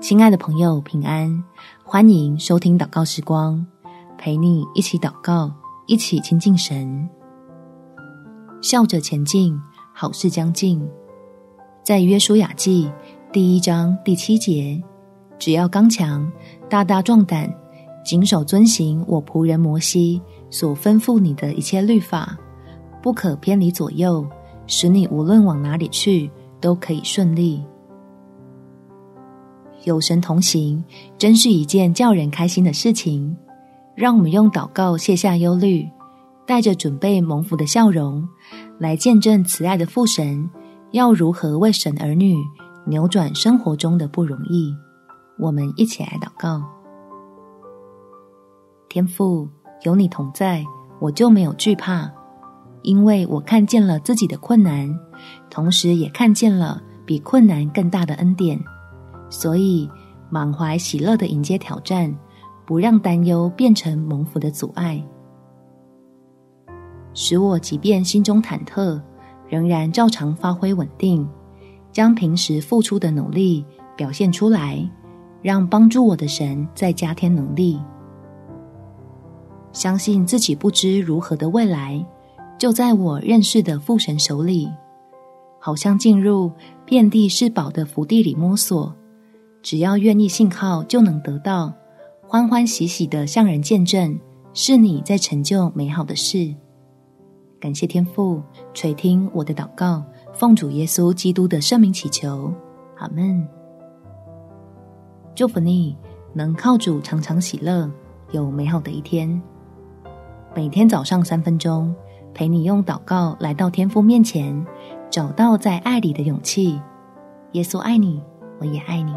亲爱的朋友，平安！欢迎收听祷告时光，陪你一起祷告，一起亲近神。笑着前进，好事将近。在约书亚记第一章第七节，只要刚强，大大壮胆，谨守遵行我仆人摩西所吩咐你的一切律法，不可偏离左右，使你无论往哪里去，都可以顺利。有神同行，真是一件叫人开心的事情。让我们用祷告卸下忧虑，带着准备蒙福的笑容，来见证慈爱的父神要如何为神儿女扭转生活中的不容易。我们一起来祷告：天父，有你同在，我就没有惧怕，因为我看见了自己的困难，同时也看见了比困难更大的恩典。所以，满怀喜乐的迎接挑战，不让担忧变成蒙福的阻碍，使我即便心中忐忑，仍然照常发挥稳定，将平时付出的努力表现出来，让帮助我的神再加添能力。相信自己不知如何的未来，就在我认识的父神手里，好像进入遍地是宝的福地里摸索。只要愿意信靠，就能得到，欢欢喜喜的向人见证，是你在成就美好的事。感谢天父垂听我的祷告，奉主耶稣基督的圣名祈求，阿门。祝福你能靠主常常喜乐，有美好的一天。每天早上三分钟，陪你用祷告来到天父面前，找到在爱里的勇气。耶稣爱你，我也爱你。